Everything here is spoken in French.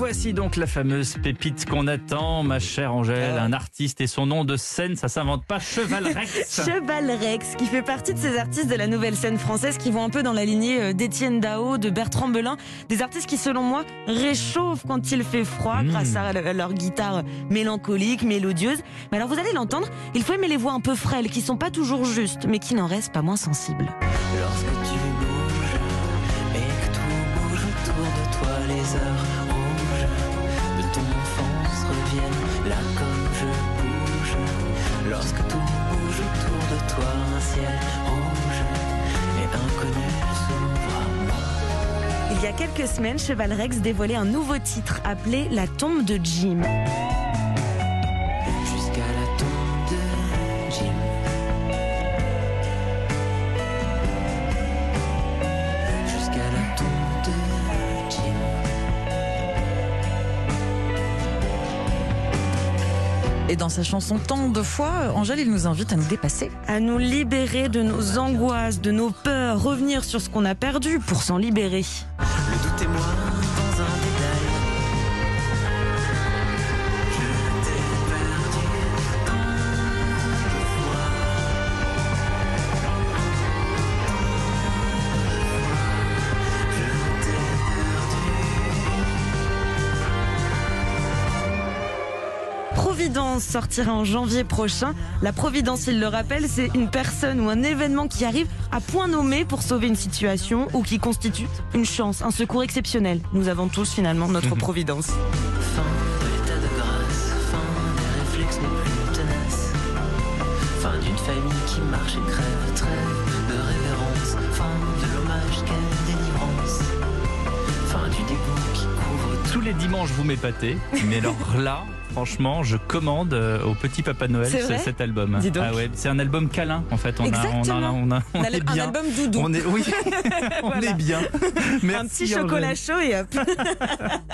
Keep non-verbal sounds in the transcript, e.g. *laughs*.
voici donc la fameuse pépite qu'on attend, ma chère Angèle, Ah. un artiste et son nom de scène, ça s'invente pas, Cheval *laughs* Rex. Cheval Rex, qui fait partie de ces artistes de la nouvelle scène française qui vont un peu dans la lignée euh, d'Étienne Dao, de Bertrand Belin, des artistes qui, selon moi, réchauffent quand il fait froid Mmh. grâce à le- leur guitare mélancolique, mélodieuse. Mais alors, vous allez l'entendre, il faut aimer les voix un peu frêles, qui sont pas toujours justes, mais qui n'en restent pas moins sensibles. Lorsque tu bouges et que tout bouge autour de toi, les heures Il y a quelques semaines, Cheval Rex dévoilait un nouveau titre appelé La tombe de Jim. Jusqu'à la tombe de Jim. Jusqu'à la tombe de Jim. Et dans sa chanson Tant de fois, Angèle, il nous invite à nous dépasser. à nous libérer de nos angoisses, de nos peurs, revenir sur ce qu'on a perdu pour s'en libérer. Le Providence sortira en janvier prochain. La Providence, il le rappelle, c'est une personne ou un événement qui arrive à point nommé pour sauver une situation ou qui constitue une chance, un secours exceptionnel. Nous avons tous finalement notre *laughs* Providence. Fin de l'état de grâce, fin des réflexes les plus tenaces. Fin d'une famille qui marche et crève, trêve de révérence. Fin de l'hommage, quelle délivrance. Fin du dégoût qui couvre Tous les dimanches, vous m'épatez, mais alors là, *laughs* franchement, je commande euh, au petit Papa Noël ce- cet album. Ah ouais, c'est un album câlin en fait. On a, on a, on a, on Un est al- un bien. album doudou. On est, oui, *laughs* on Voilà. est bien. Merci, un petit chocolat chaud et hop. *laughs*